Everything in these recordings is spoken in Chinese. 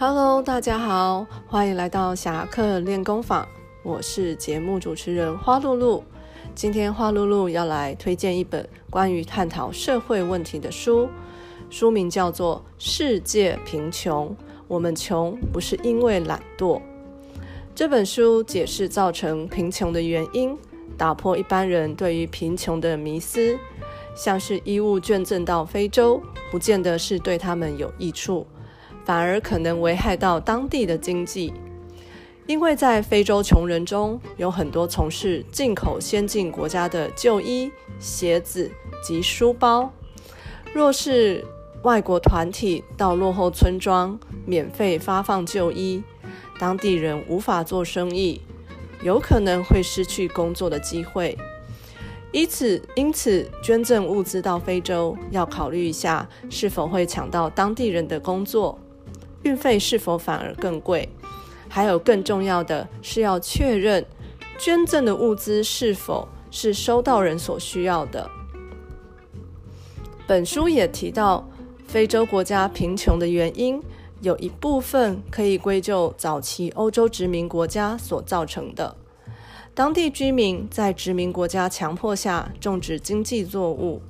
Hello，大家好，欢迎来到侠客练功坊。我是节目主持人花露露。今天花露露要来推荐一本关于探讨社会问题的书，书名叫做《世界贫穷》，我们穷不是因为懒惰。这本书解释造成贫穷的原因，打破一般人对于贫穷的迷思，像是衣物捐赠到非洲，不见得是对他们有益处。反而可能危害到当地的经济，因为在非洲穷人中有很多从事进口先进国家的旧衣、鞋子及书包。若是外国团体到落后村庄免费发放旧衣，当地人无法做生意，有可能会失去工作的机会。因此，因此捐赠物资到非洲要考虑一下，是否会抢到当地人的工作。运费是否反而更贵？还有更重要的是要确认捐赠的物资是否是收到人所需要的。本书也提到，非洲国家贫穷的原因有一部分可以归咎早期欧洲殖民国家所造成的。当地居民在殖民国家强迫下种植经济作物。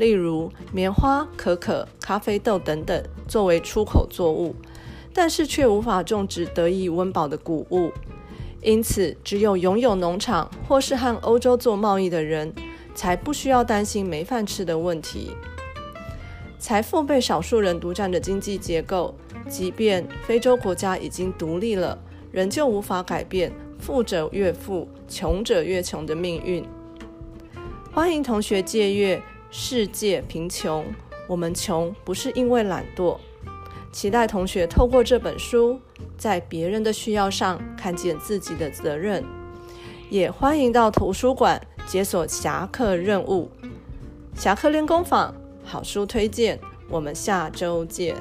例如棉花、可可、咖啡豆等等，作为出口作物，但是却无法种植得以温饱的谷物，因此只有拥有农场或是和欧洲做贸易的人，才不需要担心没饭吃的问题。财富被少数人独占的经济结构，即便非洲国家已经独立了，仍旧无法改变富者越富、穷者越穷的命运。欢迎同学借阅。世界贫穷，我们穷不是因为懒惰。期待同学透过这本书，在别人的需要上看见自己的责任。也欢迎到图书馆解锁侠客任务。侠客练功坊好书推荐，我们下周见。